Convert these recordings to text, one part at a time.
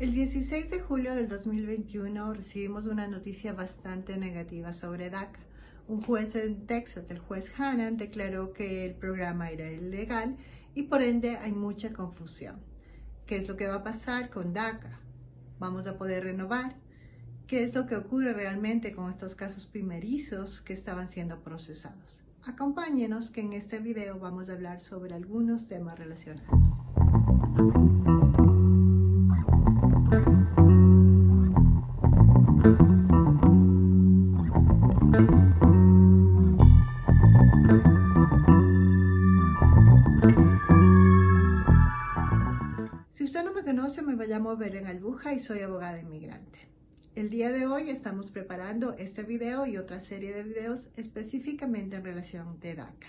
El 16 de julio del 2021 recibimos una noticia bastante negativa sobre DACA. Un juez en Texas, el juez Hannan, declaró que el programa era ilegal y por ende hay mucha confusión. ¿Qué es lo que va a pasar con DACA? ¿Vamos a poder renovar? ¿Qué es lo que ocurre realmente con estos casos primerizos que estaban siendo procesados? Acompáñenos que en este video vamos a hablar sobre algunos temas relacionados. Me llamo Belén Albuja y soy abogada inmigrante. El día de hoy estamos preparando este video y otra serie de videos específicamente en relación de DACA.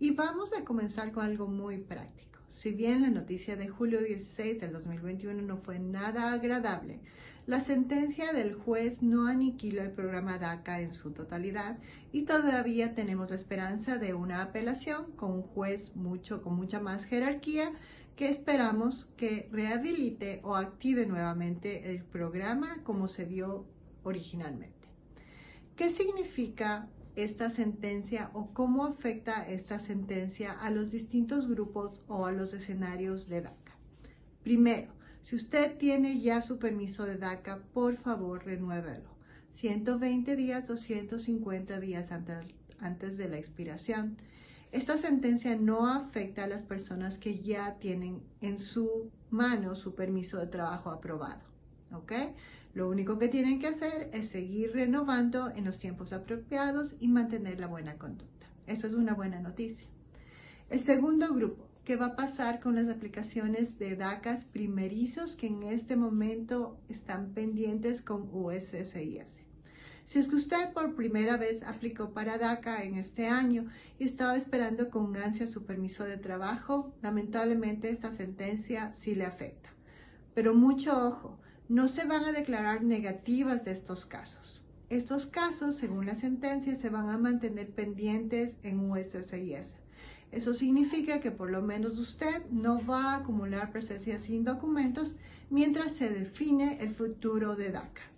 Y vamos a comenzar con algo muy práctico. Si bien la noticia de julio 16 del 2021 no fue nada agradable, la sentencia del juez no aniquila el programa DACA en su totalidad y todavía tenemos la esperanza de una apelación con un juez mucho, con mucha más jerarquía que esperamos que rehabilite o active nuevamente el programa como se dio originalmente. ¿Qué significa esta sentencia o cómo afecta esta sentencia a los distintos grupos o a los escenarios de DACA. Primero, si usted tiene ya su permiso de DACA, por favor renuévelo. 120 días o 150 días antes, antes de la expiración. Esta sentencia no afecta a las personas que ya tienen en su mano su permiso de trabajo aprobado. ¿Ok? Lo único que tienen que hacer es seguir renovando en los tiempos apropiados y mantener la buena conducta. Eso es una buena noticia. El segundo grupo, ¿qué va a pasar con las aplicaciones de DACAs primerizos que en este momento están pendientes con USCIS? Si es que usted por primera vez aplicó para DACA en este año y estaba esperando con ansia su permiso de trabajo, lamentablemente esta sentencia sí le afecta. Pero mucho ojo, no se van a declarar negativas de estos casos. Estos casos, según la sentencia, se van a mantener pendientes en USCIS. Eso significa que por lo menos usted no va a acumular presencia sin documentos mientras se define el futuro de DACA.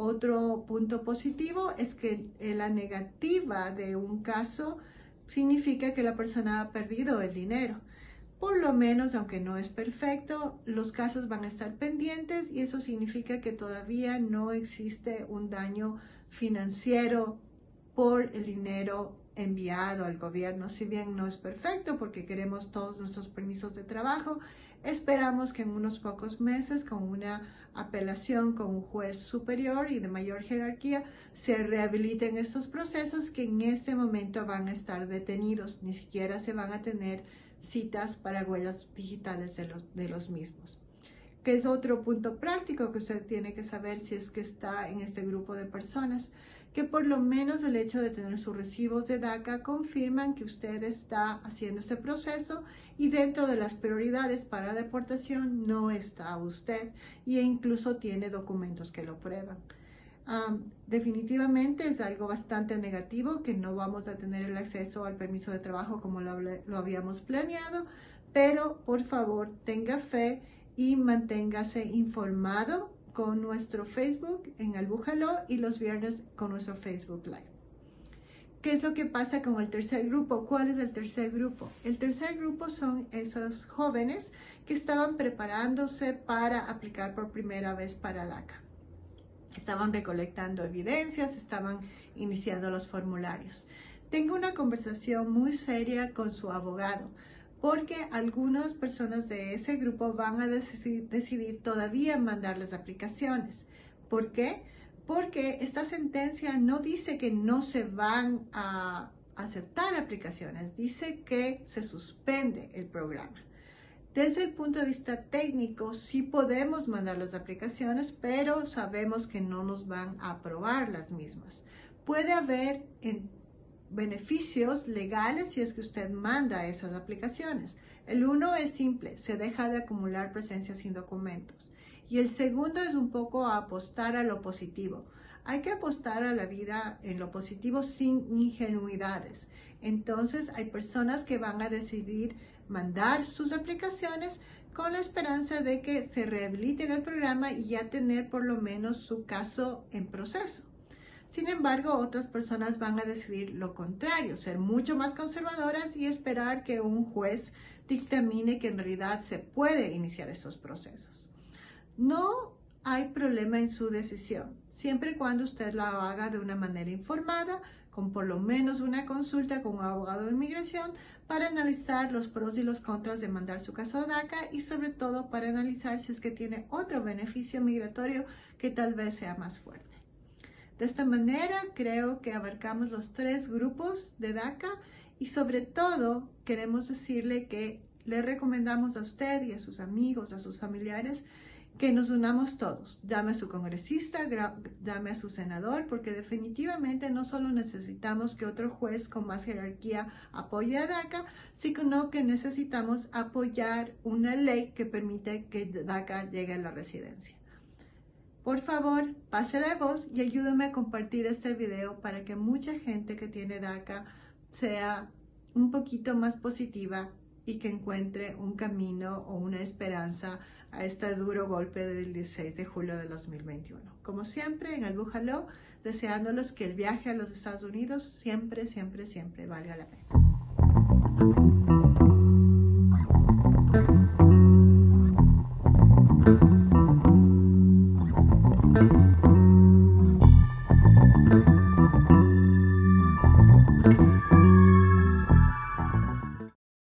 Otro punto positivo es que la negativa de un caso significa que la persona ha perdido el dinero. Por lo menos, aunque no es perfecto, los casos van a estar pendientes y eso significa que todavía no existe un daño financiero por el dinero enviado al gobierno. Si bien no es perfecto porque queremos todos nuestros permisos de trabajo, esperamos que en unos pocos meses con una apelación con un juez superior y de mayor jerarquía se rehabiliten estos procesos que en este momento van a estar detenidos, ni siquiera se van a tener citas para huellas digitales de los, de los mismos. Que es otro punto práctico que usted tiene que saber si es que está en este grupo de personas, que por lo menos el hecho de tener sus recibos de DACA confirman que usted está haciendo este proceso y dentro de las prioridades para deportación no está usted e incluso tiene documentos que lo prueban. Definitivamente es algo bastante negativo que no vamos a tener el acceso al permiso de trabajo como lo, lo habíamos planeado, pero por favor tenga fe y manténgase informado con nuestro Facebook en Albújalo y los viernes con nuestro Facebook Live. ¿Qué es lo que pasa con el tercer grupo? ¿Cuál es el tercer grupo? El tercer grupo son esos jóvenes que estaban preparándose para aplicar por primera vez para DACA estaban recolectando evidencias, estaban iniciando los formularios. Tengo una conversación muy seria con su abogado porque algunas personas de ese grupo van a decidir, todavía mandar las aplicaciones. ¿Por qué? Porque esta sentencia no dice que no se van a aceptar aplicaciones, dice que se suspende el programa. Desde el punto de vista técnico, sí podemos mandar las aplicaciones, pero sabemos que no nos van a aprobar las mismas. Puede haber beneficios legales si es que usted manda esas aplicaciones. El uno es simple, se deja de acumular presencia sin documentos. Y el segundo es un poco apostar a lo positivo. Hay que apostar a la vida en lo positivo sin ingenuidades. Entonces hay personas que van a decidir mandar sus aplicaciones con la esperanza de que se rehabilite en el programa y ya tener por lo menos su caso en proceso. Sin embargo, otras personas van a decidir lo contrario, ser mucho más conservadoras y esperar que un juez dictamine que en realidad se puede iniciar estos procesos. No hay problema en su decisión, siempre y cuando usted la haga de una manera informada, con por lo menos una consulta con un abogado de inmigración para analizar los pros y los contras de mandar su caso a DACA y sobre todo para analizar si es que tiene otro beneficio migratorio que tal vez sea más fuerte. De esta manera creo que abarcamos los tres grupos de DACA y sobre todo queremos decirle que le recomendamos a usted y a sus amigos, a sus familiares, que nos unamos todos. Llame a su congresista, llame a su senador, porque definitivamente no solo necesitamos que otro juez con más jerarquía apoye a DACA, sino que necesitamos apoyar una ley que permite que DACA llegue a la residencia. Por favor, pase voz y ayúdame a compartir este video para que mucha gente que tiene DACA sea un poquito más positiva y que encuentre un camino o una esperanza a este duro golpe del 16 de julio de 2021. Como siempre, en el Bújalo, deseándolos que el viaje a los Estados Unidos siempre, siempre, siempre valga la pena.